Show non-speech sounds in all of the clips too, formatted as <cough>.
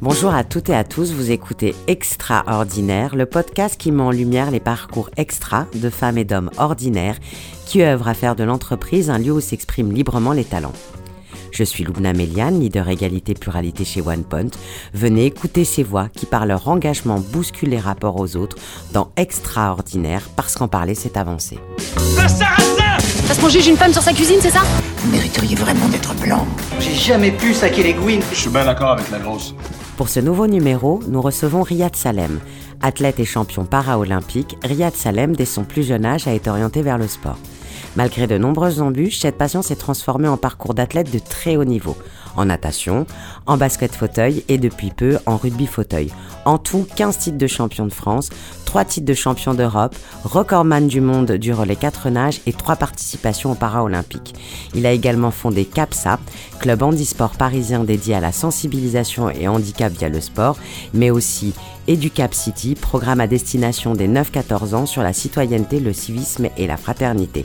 Bonjour à toutes et à tous, vous écoutez Extraordinaire, le podcast qui met en lumière les parcours extra de femmes et d'hommes ordinaires qui œuvrent à faire de l'entreprise un lieu où s'expriment librement les talents. Je suis Lubna Melian, leader égalité pluralité chez OnePoint. Venez écouter ces voix qui par leur engagement bousculent les rapports aux autres dans Extraordinaire parce qu'en parler c'est avancer. Parce qu'on juge une femme sur sa cuisine, c'est ça? Vous mériteriez vraiment d'être blanc. J'ai jamais pu saquer les gouines. Je suis bien d'accord avec la grosse. Pour ce nouveau numéro, nous recevons Riyad Salem. Athlète et champion para-olympique, Riyad Salem, dès son plus jeune âge, a été orienté vers le sport. Malgré de nombreuses embûches, cette passion s'est transformée en parcours d'athlète de très haut niveau, en natation, en basket fauteuil et depuis peu en rugby fauteuil. En tout, 15 titres de champion de France, 3 titres de champion d'Europe, recordman du monde du relais 4 nages et 3 participations aux Paralympiques. Il a également fondé CAPSA, club handisport parisien dédié à la sensibilisation et handicap via le sport, mais aussi Educap City, programme à destination des 9-14 ans sur la citoyenneté, le civisme et la fraternité.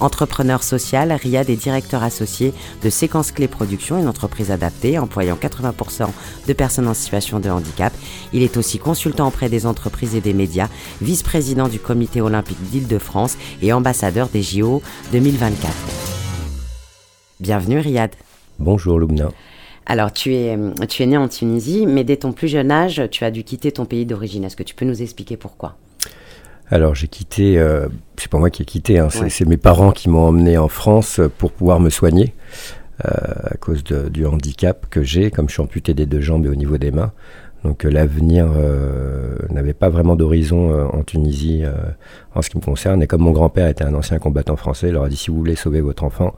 Entrepreneur social, Riyad est directeur associé de Séquence Clé Production, une entreprise adaptée employant 80% de personnes en situation de handicap. Il est aussi consultant auprès des entreprises et des médias, vice-président du comité olympique d'Île-de-France et ambassadeur des JO 2024. Bienvenue Riyad. Bonjour Lubna. Alors, tu es, tu es né en Tunisie, mais dès ton plus jeune âge, tu as dû quitter ton pays d'origine. Est-ce que tu peux nous expliquer pourquoi? Alors, j'ai quitté, euh, c'est pas moi qui ai quitté, hein, c'est mes parents qui m'ont emmené en France pour pouvoir me soigner euh, à cause de, du handicap que j'ai, comme je suis amputé des deux jambes et au niveau des mains. Donc euh, l'avenir euh, n'avait pas vraiment d'horizon euh, en Tunisie euh, en ce qui me concerne. Et comme mon grand-père était un ancien combattant français, il leur a dit si vous voulez sauver votre enfant,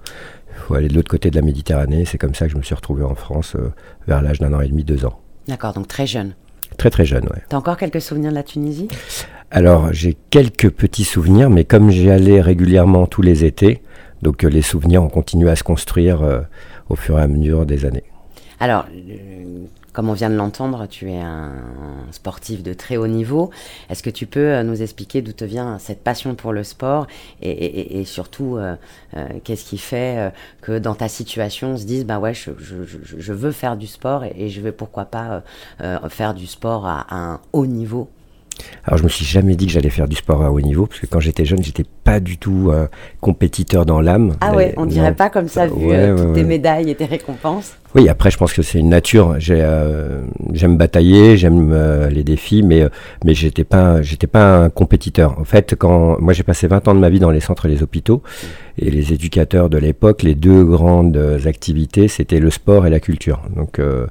faut aller de l'autre côté de la Méditerranée. C'est comme ça que je me suis retrouvé en France euh, vers l'âge d'un an et demi, deux ans. D'accord, donc très jeune. Très très jeune, ouais. T'as encore quelques souvenirs de la Tunisie? Alors, j'ai quelques petits souvenirs, mais comme j'y allais régulièrement tous les étés, donc euh, les souvenirs ont continué à se construire euh, au fur et à mesure des années. Alors, euh, comme on vient de l'entendre, tu es un sportif de très haut niveau. Est-ce que tu peux euh, nous expliquer d'où te vient cette passion pour le sport et, surtout, euh, qu'est-ce qui fait que dans ta situation, on se dise, bah ouais, je, veux faire du sport et, je vais pourquoi pas faire du sport à un haut niveau? Alors, je me suis jamais dit que j'allais faire du sport à haut niveau, parce que quand j'étais jeune, j'étais pas du tout un compétiteur dans l'âme. Ah ouais, on dirait non. pas comme ça vu Ouais, euh, ouais, toutes tes médailles et tes récompenses. Oui, après, je pense que c'est une nature. J'ai, euh, j'aime batailler, j'aime euh, les défis, mais euh, mais j'étais pas j'étais pas un compétiteur. En fait, quand moi j'ai passé 20 ans de ma vie dans les centres et les hôpitaux, et les éducateurs de l'époque, les deux grandes euh, activités, c'était le sport et la culture. Donc euh, euh,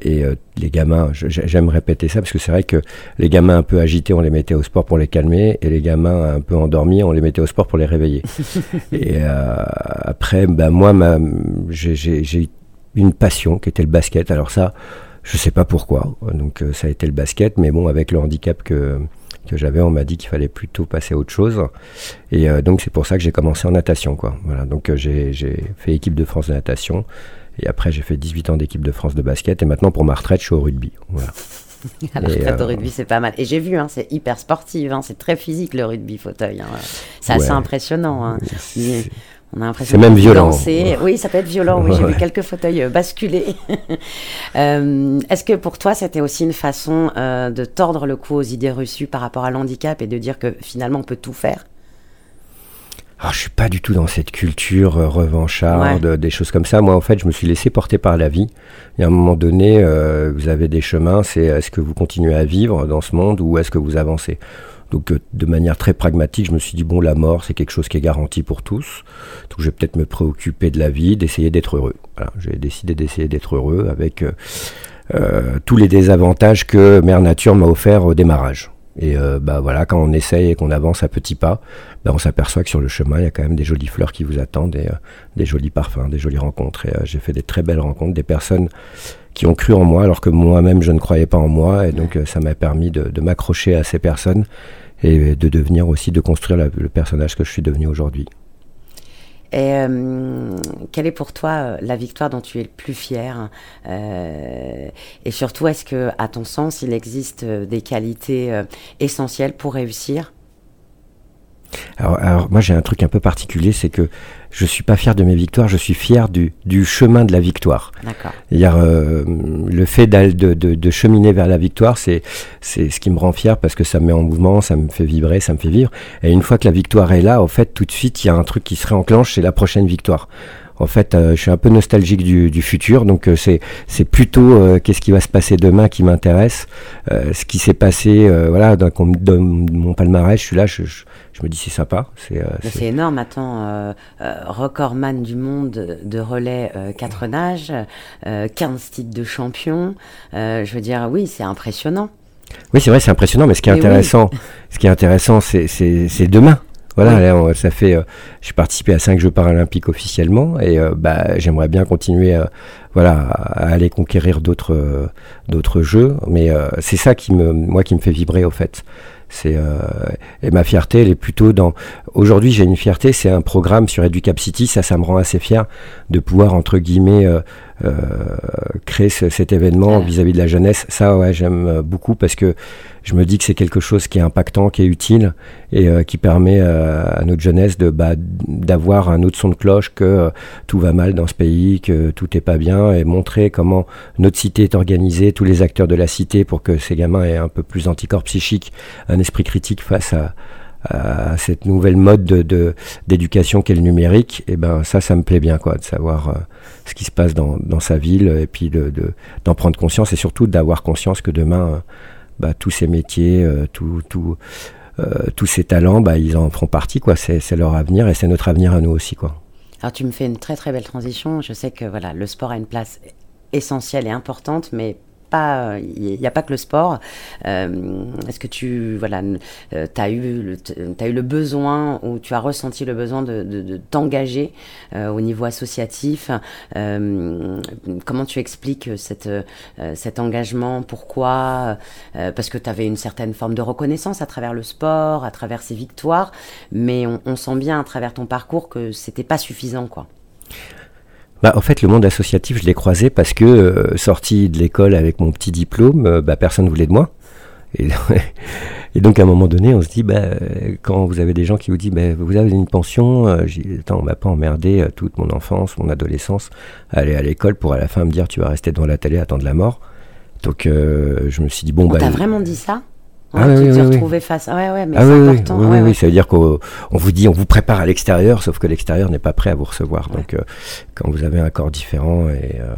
et euh, les gamins, j'aime répéter ça parce que c'est vrai que les gamins un peu agités, on les mettait au sport pour les calmer, et les gamins un peu endormis, on les mettait au sport pour les réveiller. <laughs> et euh, après, ben moi, ma- j'ai- une passion qui était le basket. Alors ça, je sais pas pourquoi. Donc euh, ça a été le basket, mais bon, avec le handicap que que j'avais, on m'a dit qu'il fallait plutôt passer à autre chose. Et euh, donc c'est pour ça que j'ai commencé en natation, quoi. Voilà. Donc euh, j'ai fait équipe de France de natation. Et après, j'ai fait 18 ans d'équipe de France de basket. Et maintenant, pour ma retraite, je suis au rugby. Voilà. <laughs> La Et, retraite au euh, rugby, c'est pas mal. Et j'ai vu, hein, c'est hyper sportif, hein, c'est très physique le rugby fauteuil. hein. C'est assez impressionnant. hein. C'est- On a l'impression C'est même violent. danser. Oui, ça peut être violent. Oui, j'ai vu quelques fauteuils euh, basculer. <laughs> Euh, Est-ce que pour toi, c'était aussi une façon euh, de tordre le cou aux idées reçues par rapport à l'handicap et de dire que finalement, on peut tout faire? Alors, je suis pas du tout dans cette culture euh, revancharde, des choses comme ça. Moi, en fait, je me suis laissé porter par la vie. Y a un moment donné, euh, vous avez des chemins. C'est est-ce que vous continuez à vivre dans ce monde ou est-ce que vous avancez? Donc, euh, de manière très pragmatique, je me suis dit bon, la mort, c'est quelque chose qui est garanti pour tous. Donc, je vais peut-être me préoccuper de la vie, d'essayer d'être heureux. Voilà, j'ai décidé d'essayer d'être heureux avec euh, euh, tous les désavantages que Mère Nature m'a offert au démarrage. Et euh, bah voilà, quand on essaye et qu'on avance à petits pas, bah, on s'aperçoit que sur le chemin, il y a quand même des jolies fleurs qui vous attendent et euh, des jolis parfums, des jolies rencontres. Et euh, j'ai fait des très belles rencontres, des personnes qui ont cru en moi alors que moi-même je ne croyais pas en moi. Et donc ça m'a permis de, m'accrocher à ces personnes et de devenir aussi, de construire le personnage que je suis devenu aujourd'hui. Et euh, quelle est pour toi euh, la victoire dont tu es le plus fier Euh, Et surtout, est-ce que, à ton sens, il existe des qualités essentielles pour réussir? Alors, alors, moi j'ai un truc un peu particulier, c'est que je suis pas fier de mes victoires, je suis fier du, du chemin de la victoire. D'accord. C'est-à-dire euh, le fait de, de, de cheminer vers la victoire, c'est c'est ce qui me rend fier parce que ça me met en mouvement, ça me fait vibrer, ça me fait vivre. Et une fois que la victoire est là, en fait, tout de suite, il y a un truc qui se réenclenche, c'est la prochaine victoire. En fait, euh, je suis un peu nostalgique du, du futur, donc euh, c'est c'est plutôt euh, qu'est-ce qui va se passer demain qui m'intéresse. Ce qui s'est passé, voilà, donc on me donne mon palmarès, je suis là, je, je, je me dis c'est sympa. C'est énorme, attends, recordman du monde de relais euh, quatre nages, euh, 15 titres de champion. Je veux dire, oui, c'est impressionnant. Oui, c'est vrai, c'est impressionnant, mais ce qui est Mais oui. intéressant, ce qui est intéressant, c'est demain. Voilà, Oui. là, on- ça fait, euh, j'ai participé à cinq Jeux paralympiques officiellement, et euh, bah, j'aimerais bien continuer, euh, voilà, à aller conquérir d'autres, euh, d'autres jeux. Mais euh, c'est ça qui me, moi, qui me fait vibrer, au fait. C'est euh, et ma fierté, elle est plutôt dans. Aujourd'hui, j'ai une fierté, c'est un programme sur Educap City. Ça, ça me rend assez fier de pouvoir entre guillemets euh, euh, créer ce- cet événement Ouais. vis-à-vis de la jeunesse. Ça, ouais, j'aime euh, beaucoup parce que je me dis que c'est quelque chose qui est impactant, qui est utile et euh, qui permet à notre jeunesse de bah, d'avoir un autre son de cloche que tout va mal dans ce pays, que tout est pas bien et montrer comment notre cité est organisée, tous les acteurs de la cité pour que ces gamins aient un peu plus d'anticorps psychiques, un esprit critique face à à cette nouvelle mode de- d'éducation qu'est le numérique, et ben ça, ça me plaît bien, quoi, de savoir euh, ce qui se passe dans, sa ville, et puis de de- d'en prendre conscience, et surtout d'avoir conscience que demain, euh, bah, tous ces métiers, euh, tout, tout, euh, tous ces talents, bah, ils en feront partie, quoi. C'est c'est leur avenir, et c'est notre avenir à nous aussi, quoi. Alors tu me fais une très très belle transition. Je sais que voilà, le sport a une place essentielle et importante, mais pas, il n'y a pas que le sport. Euh, Est-ce que tu voilà, as eu le, eu le besoin ou tu as ressenti le besoin de, t'engager euh, au niveau associatif? Euh, Comment tu expliques euh, cet engagement? Pourquoi? Euh, Parce que tu avais une certaine forme de reconnaissance à travers le sport, à travers ses victoires, mais on, on sent bien à travers ton parcours que c'était pas suffisant, quoi. Bah, en fait, le monde associatif, je l'ai croisé parce que, euh, sorti de l'école avec mon petit diplôme, euh, bah, personne ne voulait de moi. Et, <laughs> et donc, à un moment donné, on se dit, bah, euh, quand vous avez des gens qui vous disent, bah, vous avez une pension, euh, attends, on m'a pas emmerdé euh, toute mon enfance, mon adolescence, à aller à l'école pour à la fin me dire, tu vas rester devant la télé, attendre la mort. Donc, je me suis dit, bon, On bah. t'a vraiment dit ça? Ah Ouais, oui, tu oui, oui, face. Ouais, ouais, mais Ah c'est important. oui, oui, ça veut dire qu'on on vous dit, on vous prépare à l'extérieur, sauf que l'extérieur n'est pas prêt à vous recevoir. Donc, euh, quand vous avez un corps différent et euh,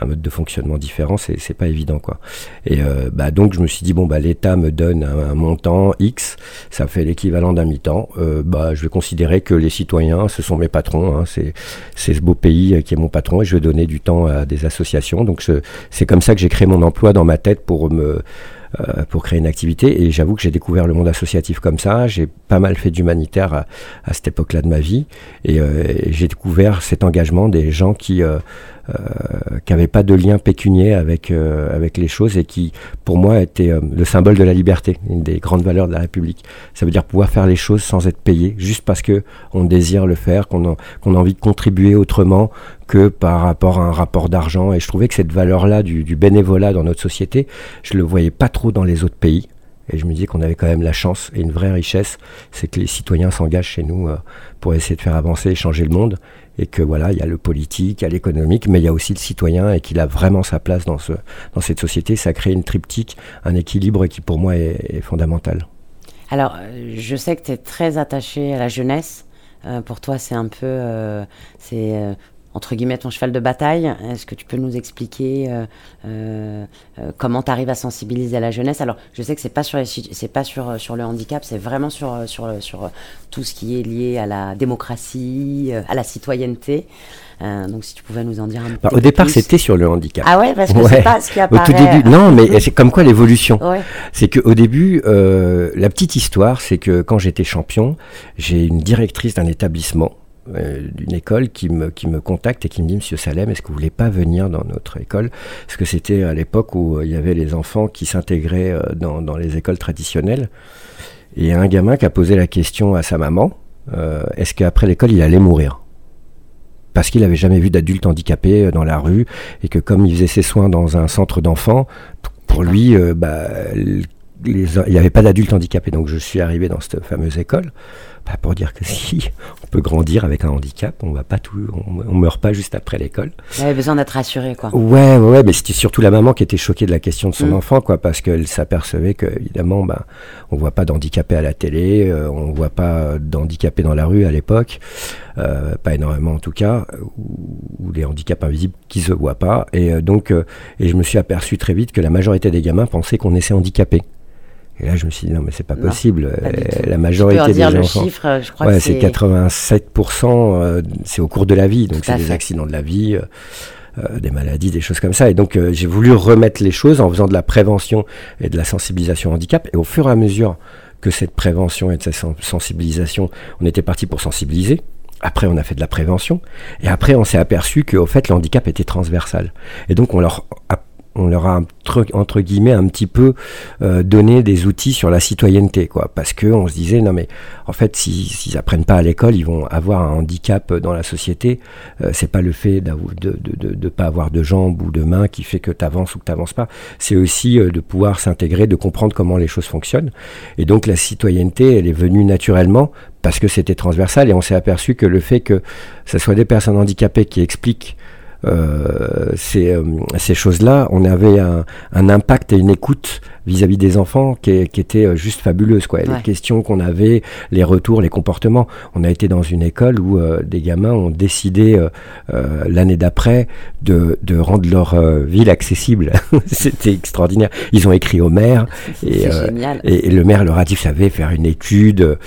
un mode de fonctionnement différent, c'est pas évident, quoi. Et euh, bah donc, je me suis dit bon, bah l'État me donne un, un montant X, ça fait l'équivalent d'un mi-temps. Bah, je vais considérer que les citoyens, ce sont mes patrons. Hein, c'est c'est ce beau pays qui est mon patron et je vais donner du temps à des associations. Donc, je- c'est comme ça que j'ai créé mon emploi dans ma tête pour me euh, pour créer une activité. Et j'avoue que j'ai découvert le monde associatif comme ça. J'ai pas mal fait d'humanitaire à, à cette époque-là de ma vie. Et, euh, j'ai découvert cet engagement des gens qui euh, euh, qui n'avaient pas de lien pécunier avec, euh, avec les choses et qui, pour moi, étaient le symbole de la liberté, une des grandes valeurs de la République. Ça veut dire pouvoir faire les choses sans être payé, juste parce que on désire le faire, qu'on qu'on a envie de contribuer autrement que par rapport à un rapport d'argent. Et je trouvais que cette valeur-là du, bénévolat dans notre société, je le voyais pas trop dans les autres pays. Et je me disais qu'on avait quand même la chance et une vraie richesse, c'est que les citoyens s'engagent chez nous euh, pour essayer de faire avancer et changer le monde. Et que voilà, il y a le politique, il y a l'économique, mais il y a aussi le citoyen et qu'il a vraiment sa place dans, ce, dans cette société. Ça crée une triptyque, un équilibre qui pour moi est, fondamental. Alors, euh, je sais que tu es très attaché à la jeunesse. Euh, pour toi, c'est un peu. c'est. Entre guillemets, ton cheval de bataille. Est-ce que tu peux nous expliquer euh, euh, euh, comment tu arrives à sensibiliser la jeunesse? Alors, je sais que c'est pas sur c'est pas sur sur le handicap, c'est vraiment sur euh, sur euh, sur tout ce qui est lié à la démocratie, à la citoyenneté. Euh, donc, si tu pouvais nous en dire un Bah, petit au peu départ, c'était sur le handicap. Ah ouais, parce que Ouais. c'est pas ce qui Au apparaît. tout début, non, mais c'est comme quoi l'évolution. <laughs> Ouais. C'est qu'au début, euh, la petite histoire, c'est que quand j'étais champion, j'ai une directrice d'un établissement, d'une école, qui me, contacte et qui me dit Monsieur Salem, est-ce que vous voulez pas venir dans notre école? Parce que c'était à l'époque où euh, il y avait les enfants qui s'intégraient euh, dans, les écoles traditionnelles. Et un gamin qui a posé la question à sa maman euh, est-ce qu'après l'école, il allait mourir? Parce qu'il avait jamais vu d'adulte handicapé euh, dans la rue et que comme il faisait ses soins dans un centre d'enfants, pour lui, euh, bah, il n'y avait pas d'adultes handicapés. Donc je suis arrivé dans cette fameuse école bah, pour dire que <laughs> si on peut grandir avec un handicap, on va pas tout, on, meurt pas juste après l'école. Il avait besoin d'être rassuré, quoi. Ouais, ouais, mais c'était surtout la maman qui était choquée de la question de son mm. enfant, quoi, parce qu'elle s'apercevait que évidemment, bah, on voit pas d'handicapés à la télé, euh, on voit pas d'handicapés dans la rue à l'époque, euh, pas énormément en tout cas, ou, des handicaps invisibles qui se voient pas, et euh, donc, et je me suis aperçu très vite que la majorité des gamins pensaient qu'on naissait handicapé. Et là, je me suis dit, non, mais c'est pas possible. Euh, la majorité des enfants. Chiffre, je crois ouais, c'est 87%, euh, c'est au cours de la vie. Donc, c'est des accidents de la vie, euh, des maladies, des choses comme ça. Et donc, j'ai voulu remettre les choses en faisant de la prévention et de la sensibilisation au handicap. Et au fur et à mesure que cette prévention et de cette sensibilisation, on était parti pour sensibiliser. Après, on a fait de la prévention. Et après, on s'est aperçu qu'au fait, le handicap était transversal. Et donc, on leur a on leur a entre guillemets un petit peu euh, donné des outils sur la citoyenneté quoi. Parce que on se disait non mais en fait s'ils apprennent pas à l'école ils vont avoir un handicap dans la société. Euh, c'est pas le fait de, de, de, de, pas avoir de jambes ou de mains qui fait que tu avances ou que tu pas. C'est aussi euh, de pouvoir s'intégrer de comprendre comment les choses fonctionnent. Et donc la citoyenneté elle est venue naturellement parce que c'était transversal et on s'est aperçu que le fait que ce soit des personnes handicapées qui expliquent ces, euh, ces choses-là, on avait un, un, impact et une écoute vis-à-vis des enfants qui, qui était euh, juste fabuleuse. Quoi. Les questions qu'on avait, les retours, les comportements. On a été dans une école où des gamins ont décidé euh, l'année d'après de, de, rendre leur ville accessible. <laughs> C'était extraordinaire. Ils ont écrit au maire et, et, et, le maire leur a dit, vous savez, faire une étude,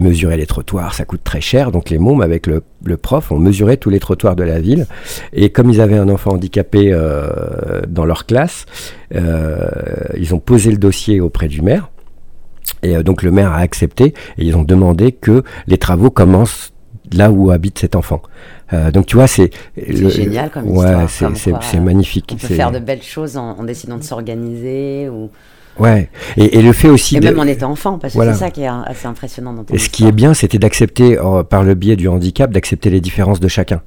mesurer les trottoirs, ça coûte très cher. Donc les mômes avec le, le prof ont mesuré tous les trottoirs de la ville et comme ils avaient un enfant handicapé euh, dans leur classe, euh, ils ont posé le dossier auprès du maire. Et euh, donc le maire a accepté et ils ont demandé que les travaux commencent là où habite cet enfant. donc tu vois, c'est génial comme ouais, c'est magnifique. On peut faire de belles choses en, décidant de s'organiser ou. Ouais, et, le fait aussi. Et même en étant enfant, parce que c'est ça qui est assez impressionnant dans Et ce qui est bien, c'était d'accepter, par le biais du handicap, d'accepter les différences de chacun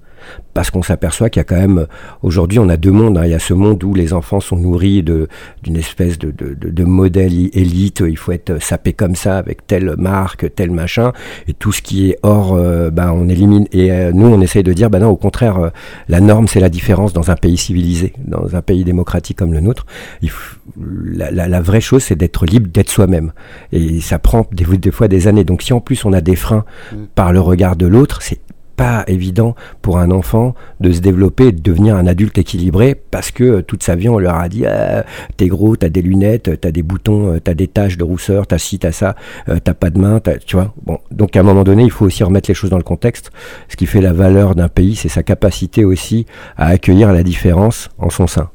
parce qu'on s'aperçoit qu'il y a quand même, aujourd'hui, on a deux mondes. Hein. Il y a ce monde où les enfants sont nourris d'une espèce de, de, de, modèle élite. Il faut être sapé comme ça, avec telle marque, tel machin. Et tout ce qui est hors, euh, ben, on élimine. Et euh, nous, on essaye de dire, ben non, au contraire, euh, la norme, c'est la différence dans un pays civilisé, dans un pays démocratique comme le nôtre. Il la, la, la, vraie chose, c'est d'être libre d'être soi-même. Et ça prend des, des, fois des années. Donc si en plus on a des freins mmh. par le regard de l'autre, c'est pas évident pour un enfant de se développer et de devenir un adulte équilibré parce que euh, toute sa vie on leur a dit ah, t'es gros, t'as des lunettes, t'as des boutons, euh, t'as des taches de rousseur, t'as ci, t'as ça, euh, t'as pas de main, tu vois. Bon, donc à un moment donné il faut aussi remettre les choses dans le contexte. Ce qui fait la valeur d'un pays, c'est sa capacité aussi à accueillir la différence en son sein.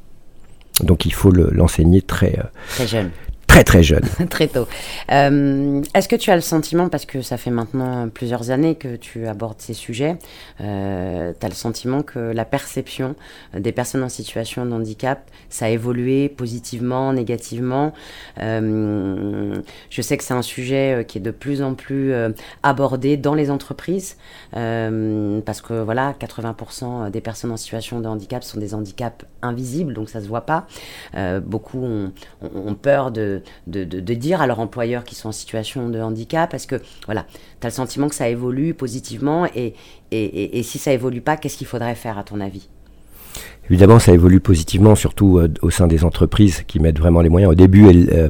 Donc il faut l'enseigner très, très jeune très très jeune. <laughs> très tôt. Euh, est-ce que tu as le sentiment, parce que ça fait maintenant plusieurs années que tu abordes ces sujets, euh, tu as le sentiment que la perception des personnes en situation de handicap, ça a évolué positivement, négativement euh, Je sais que c'est un sujet qui est de plus en plus abordé dans les entreprises, parce que voilà, 80% des personnes en situation de handicap sont des handicaps invisibles, donc ça se voit pas. beaucoup ont peur de de, dire à leurs employeurs qui sont en situation de handicap Parce que, voilà, tu as le sentiment que ça évolue positivement et, et, si ça évolue pas, qu'est-ce qu'il faudrait faire à ton avis? Évidemment, ça évolue positivement, surtout euh, au sein des entreprises qui mettent vraiment les moyens. Au début, elles, euh,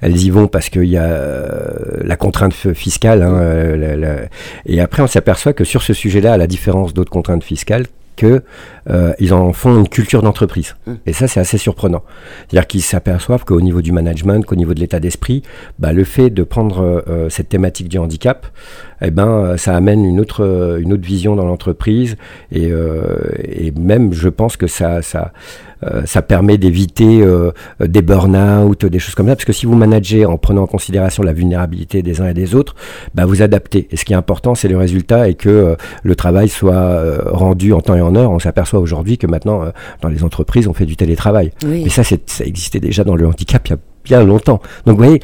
elles y vont parce qu'il y a euh, la contrainte fiscale. Hein, et après, on s'aperçoit que sur ce sujet-là, à la différence d'autres contraintes fiscales, qu'ils euh, en font une culture d'entreprise. Mmh. Et ça, c'est assez surprenant. C'est-à-dire qu'ils s'aperçoivent qu'au niveau du management, qu'au niveau de l'état d'esprit, bah, le fait de prendre euh, cette thématique du handicap, eh ben, euh, ça amène une autre, une autre vision dans l'entreprise. Et, et, même, je pense que ça, ça, ça permet d'éviter des burn-out, des choses comme ça. Parce que si vous managez en prenant en considération la vulnérabilité des uns et des autres, bah, vous adaptez. Et ce qui est important, c'est le résultat et que le travail soit rendu en temps et en heure. On s'aperçoit aujourd'hui que maintenant, dans les entreprises, on fait du télétravail. Mais ça, ça existait déjà dans le handicap il y a bien longtemps. Donc vous voyez,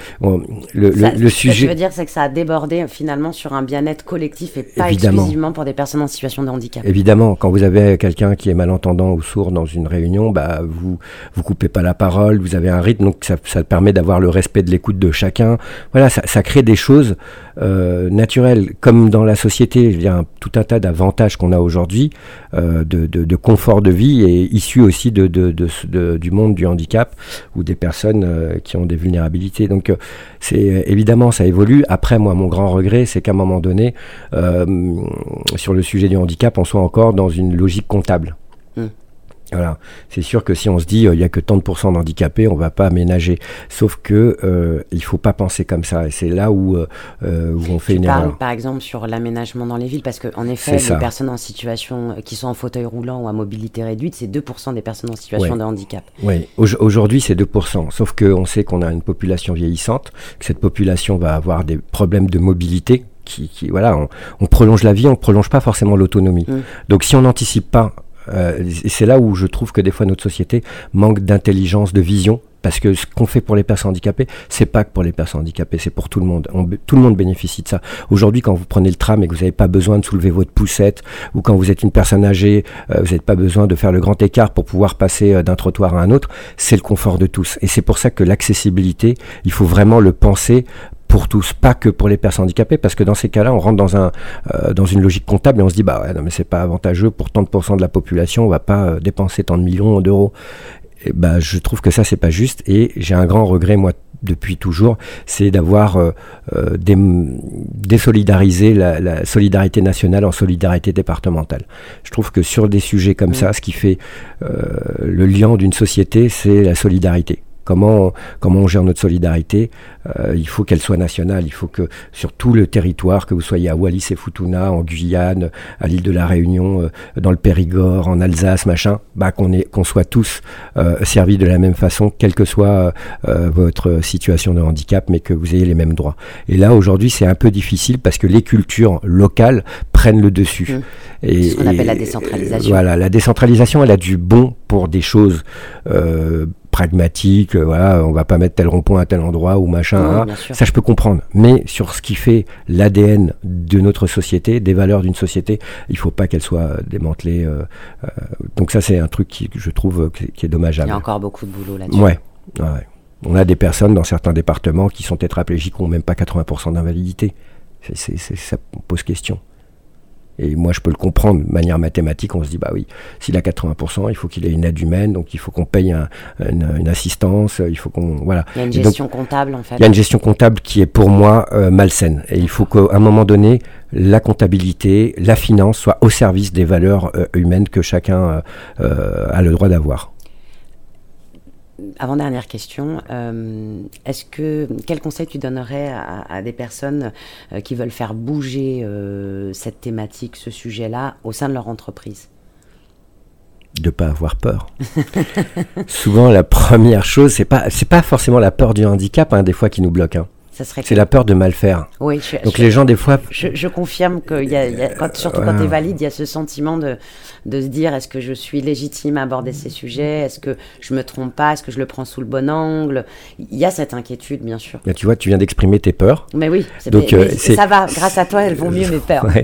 le, Ça- le, le Ce que sujet... je veux dire, c'est que ça a débordé finalement sur un bien-être collectif et pas Évidemment. exclusivement pour des personnes en situation de handicap. Évidemment, quand vous avez quelqu'un qui est malentendant ou sourd dans une réunion, bah vous vous coupez pas la parole, vous avez un rythme, donc ça, ça permet d'avoir le respect de l'écoute de chacun. Voilà, ça, ça crée des choses euh, naturelles, comme dans la société. Il y a un- tout un tas d'avantages qu'on a aujourd'hui, euh, de, de, de confort de vie et issus aussi de, de- du monde du handicap ou des personnes euh, qui ont des vulnérabilités. Donc euh, c'est évidemment ça évolue. Après, moi, mon grand regret, c'est qu'à un moment donné, euh, sur le sujet du handicap, on soit encore dans une logique comptable. Voilà, c'est sûr que si on se dit euh, il y a que tant de pourcents d'handicapés, on va pas aménager. Sauf que euh, il faut pas penser comme ça, et c'est là où euh, euh, où on fait Tu une parles erreur. par exemple sur l'aménagement dans les villes, parce qu'en effet, C'est les ça. personnes en situation euh, qui sont en fauteuil roulant ou à mobilité réduite, c'est 2% des personnes en situation Ouais. de handicap. Oui, Au- aujourd'hui c'est 2%, sauf qu'on sait qu'on a une population vieillissante, que cette population va avoir des problèmes de mobilité. Qui, qui- voilà, on, on prolonge la vie, on prolonge pas forcément l'autonomie. Mm. Donc si on n'anticipe pas, euh, et c'est là où je trouve que des fois notre société manque d'intelligence, de vision, parce que ce qu'on fait pour les personnes handicapées, c'est pas que pour les personnes handicapées, c'est pour tout le monde. Tout le monde bénéficie de ça. Aujourd'hui, quand vous prenez le tram et que vous n'avez pas besoin de soulever votre poussette, ou quand vous êtes une personne âgée, euh, vous n'avez pas besoin de faire le grand écart pour pouvoir passer euh, d'un trottoir à un autre, c'est le confort de tous. Et c'est pour ça que l'accessibilité, il faut vraiment le penser pour tous, pas que pour les personnes handicapées, parce que dans ces cas-là, on rentre dans un euh, dans une logique comptable et on se dit bah ouais, non mais c'est pas avantageux pour tant de pourcents de la population, on va pas euh, dépenser tant de millions d'euros. Et bah je trouve que ça c'est pas juste et j'ai un grand regret moi depuis toujours, c'est d'avoir euh, dé- désolidarisé la, la solidarité nationale en solidarité départementale. Je trouve que sur des sujets comme Mm. ça, ce qui fait le lien d'une société, c'est la solidarité. Comment, comment on gère notre solidarité Euh, Il faut qu'elle soit nationale. Il faut que sur tout le territoire, que vous soyez à Wallis et Futuna, en Guyane, à l'île de la Réunion, euh, dans le Périgord, en Alsace, machin, bah, qu'on est- qu'on soit tous euh, servis de la même façon, quelle que soit votre situation de handicap, mais que vous ayez les mêmes droits. Et là, aujourd'hui, c'est un peu difficile parce que les cultures locales prennent le dessus. Mm. Et, C'est ce qu'on appelle la décentralisation. Voilà, la décentralisation, elle a du bon pour des choses euh, pragmatiques. euh, voilà, on va pas mettre tel rond-point à tel endroit ou machin. Hein. Ça, je peux comprendre. Mais sur ce qui fait l'ADN de notre société, des valeurs d'une société, il faut pas qu'elle soit démantelée. euh, euh, donc ça, c'est un truc qui, que je trouve qui, qui est Il dommageable. y a encore beaucoup de boulot là-dessus. Ouais, ouais. On a des personnes dans certains départements qui sont tétraplégiques, qui n'ont même pas 80% d'invalidité. Ça pose question. Et moi, je peux le comprendre. De manière mathématique, on se dit, bah oui, s'il a 80%, il faut qu'il ait une aide humaine, donc il faut qu'on paye un- une, une assistance, il faut qu'on... Voilà. Il y a une donc, gestion comptable en fait. il y a une gestion comptable qui est pour moi euh, malsaine. Et il faut qu'à un moment donné, la comptabilité, la finance soit au service des valeurs euh, humaines que chacun euh, a le droit d'avoir. Avant-dernière question, euh, est-ce que quel conseil tu donnerais à, des personnes euh, qui veulent faire bouger euh, cette thématique, ce sujet-là, au sein de leur entreprise? De pas avoir peur. <laughs> Souvent, la première chose, c'est pas, pas forcément la peur du handicap, hein, des fois, qui nous bloque. hein. Ça serait C'est la peur de mal faire. Oui, je, Donc je- les gens, des fois, je, je confirme que y a, y a- quand, surtout quand tu es valide, il y a ce sentiment de, de se dire est-ce que je suis légitime à aborder ces sujets? Est-ce que je me trompe pas? Est-ce que je le prends sous le bon angle? Il y a cette inquiétude, bien sûr. là, tu vois, tu viens d'exprimer tes peurs. Mais oui, c'est- Donc, mais- euh, mais c'est- ça va, grâce à toi, elles vont mieux, mes <laughs> peurs. Ouais,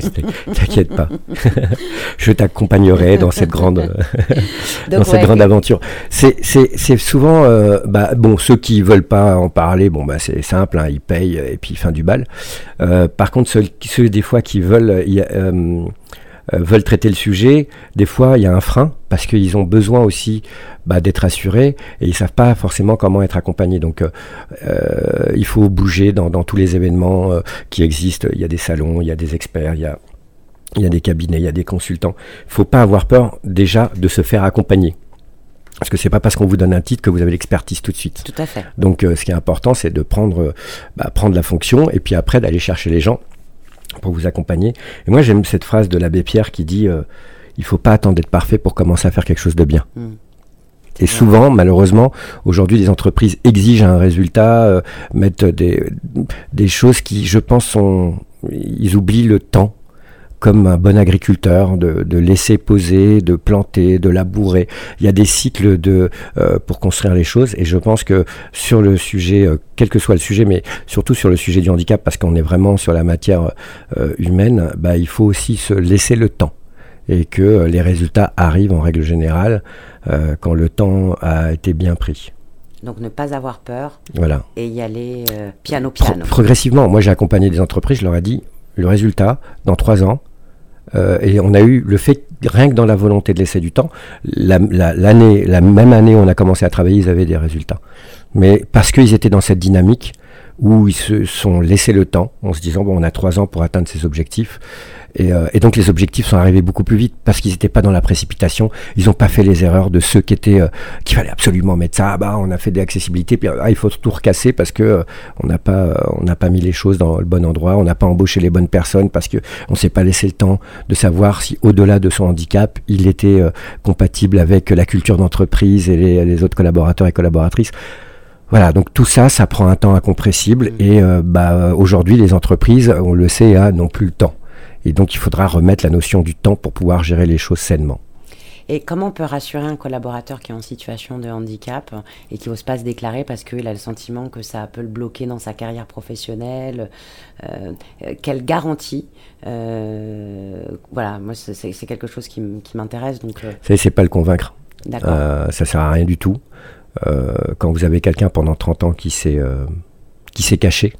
T'inquiète pas. <laughs> Je t'accompagnerai dans cette grande, <laughs> dans Donc, cette ouais, grande aventure. C'est, c'est, c'est souvent, euh, bah, bon, ceux qui veulent pas en parler, bon, bah, c'est simple, hein, ils payent et puis fin du bal. Euh, par contre, ceux, des fois qui veulent, euh, euh, euh, veulent traiter le sujet, des fois il y a un frein parce qu'ils ont besoin aussi bah, d'être assurés et ils savent pas forcément comment être accompagnés. Donc euh, euh, il faut bouger dans, tous les événements euh, qui existent. Il y a des salons, il y a des experts, il y a des cabinets, il y a des consultants. Il faut pas avoir peur déjà de se faire accompagner. Parce que c'est pas parce qu'on vous donne un titre que vous avez l'expertise tout de suite. Tout à fait. Donc euh, ce qui est important, c'est de prendre, euh, bah, prendre la fonction et puis après d'aller chercher les gens pour vous accompagner. Et moi j'aime cette phrase de l'abbé Pierre qui dit euh, il faut pas attendre d'être parfait pour commencer à faire quelque chose de bien. Mm. Et souvent, malheureusement, aujourd'hui, les entreprises exigent un résultat, euh, mettent des, des choses qui, je pense, sont, ils oublient le temps comme un bon agriculteur, de, de, laisser poser, de planter, de labourer. Il y a des cycles de, euh, pour construire les choses et je pense que sur le sujet, euh, quel que soit le sujet, mais surtout sur le sujet du handicap, parce qu'on est vraiment sur la matière euh, humaine, bah, il faut aussi se laisser le temps et que les résultats arrivent en règle générale quand le temps a été bien pris. Donc ne pas avoir peur voilà. et y aller piano piano. progressivement, moi j'ai accompagné des entreprises, je leur ai dit, le résultat, dans trois ans, euh, et on a eu le fait, rien que dans la volonté de laisser du temps, l'année, la, même année où on a commencé à travailler, ils avaient des résultats. Mais parce qu'ils étaient dans cette dynamique où ils se sont laissés le temps en se disant, bon, on a trois ans pour atteindre ces objectifs. Euh, et, donc les objectifs sont arrivés beaucoup plus vite parce qu'ils n'étaient pas dans la précipitation. Ils n'ont pas fait les erreurs de ceux qui étaient, euh, qu'il fallait absolument mettre ça. Ah bah on a fait des accessibilités, puis ah, il faut tout recasser parce que euh, on n'a pas, on n'a pas mis les choses dans le bon endroit. On n'a pas embauché les bonnes personnes parce que on s'est pas laissé le temps de savoir si au-delà de son handicap, il était compatible avec la culture d'entreprise et les autres collaborateurs et collaboratrices. Voilà, donc tout ça, ça prend un temps incompressible mmh. et bah, aujourd'hui, les entreprises, on le sait, hein, n'ont plus le temps. Et donc il faudra remettre la notion du temps pour pouvoir gérer les choses sainement. Et comment on peut rassurer un collaborateur qui est en situation de handicap et qui n'ose pas se déclarer parce qu'il a le sentiment que ça peut le bloquer dans sa carrière professionnelle euh, Quelle garantie euh, Voilà, moi c'est quelque chose qui m'intéresse. Donc, euh... C'est pas le convaincre. Euh, ça sert à rien du tout. Euh, quand vous avez quelqu'un pendant 30 ans qui s'est caché,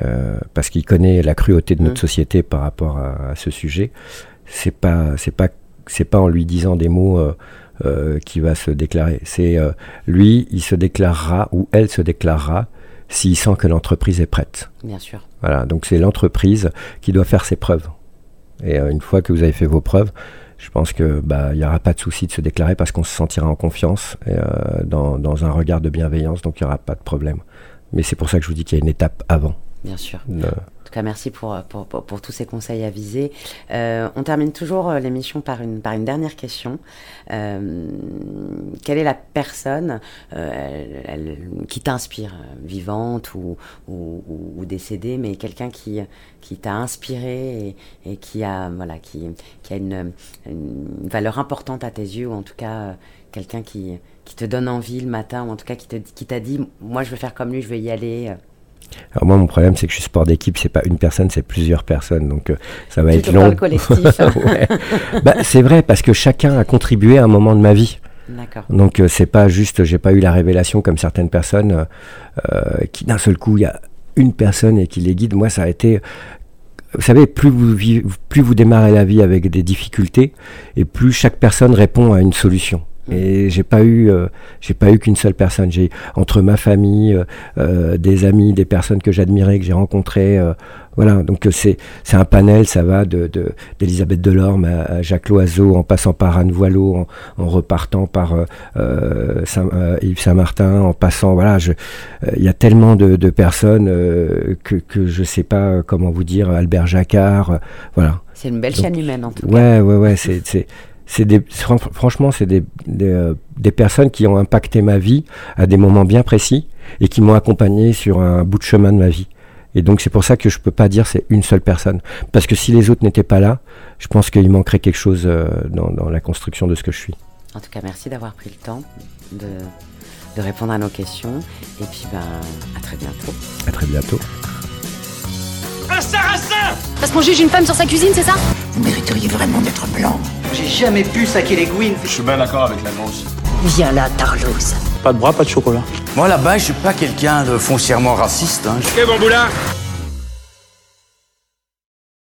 euh, parce qu'il connaît la cruauté de notre mmh. société par rapport à, ce sujet. C'est pas, c'est pas, c'est pas en lui disant des mots euh, euh qui va se déclarer. C'est euh, lui, il se déclarera ou elle se déclarera s'il sent que l'entreprise est prête. Bien sûr. Voilà, donc c'est l'entreprise qui doit faire ses preuves. Et une fois que vous avez fait vos preuves, je pense que bah il n'y aura pas de souci de se déclarer parce qu'on se sentira en confiance et, dans, dans un regard de bienveillance, donc il n'y aura pas de problème. Mais c'est pour ça que je vous dis qu'il y a une étape avant. Bien sûr. En tout cas, merci pour, pour, pour, tous ces conseils avisés. Euh, on termine toujours euh, l'émission par une, par une dernière question. Euh, quelle est la personne elle, qui t'inspire, vivante ou, ou, décédée, mais quelqu'un qui, qui t'a inspiré et, qui a, voilà, qui, qui a une, valeur importante à tes yeux, ou en tout cas quelqu'un qui, qui te donne envie le matin, ou en tout cas qui t'a qui dit, moi je veux faire comme lui, je veux y aller alors moi, mon problème, c'est que je suis sport d'équipe, c'est pas une personne, c'est plusieurs personnes, donc euh, ça va être long. Le collectif. <laughs> bah, c'est vrai parce que chacun a contribué à un moment de ma vie. Donc euh, c'est pas juste, j'ai pas eu la révélation comme certaines personnes euh, qui d'un seul coup il y a une personne et qui les guide. Moi, ça a été vous savez, plus vous, plus vous démarrez la vie avec des difficultés, et plus chaque personne répond à une solution. Et j'ai pas eu, euh, j'ai pas eu qu'une seule personne. J'ai entre ma famille, euh, euh, des amis, des personnes que j'admirais, que j'ai rencontrées. voilà, donc c'est c'est un panel. Ça va de d'Elisabeth Delorme à, Jacques Loiseau, en passant par Anne Voileau, en, repartant par Saint, Yves Saint-Martin, en passant. Voilà, il y a tellement de, de personnes que que je sais pas comment vous dire. Albert Jacquard, voilà. C'est une belle chaîne humaine en tout cas. Ouais, ouais, ouais. c'est des, franchement, c'est des, euh, des, personnes qui ont impacté ma vie à des moments bien précis et qui m'ont accompagné sur un bout de chemin de ma vie. Et donc c'est pour ça que je peux pas dire c'est une seule personne. Parce que si les autres n'étaient pas là, je pense qu'il manquerait quelque chose euh, dans, dans, la construction de ce que je suis. En tout cas, merci d'avoir pris le temps de, de, répondre à nos questions. Et puis, ben, à très bientôt. À très bientôt. Parce qu'on juge une femme sur sa cuisine, c'est ça? Vous mériteriez vraiment d'être blanc. J'ai jamais pu saquer les gouines. Je suis bien d'accord avec la grosse. Viens là, Tarlouse. Pas de bras, pas de chocolat. Moi là-bas, je suis pas quelqu'un de foncièrement raciste. Hein. Ok, bon boulin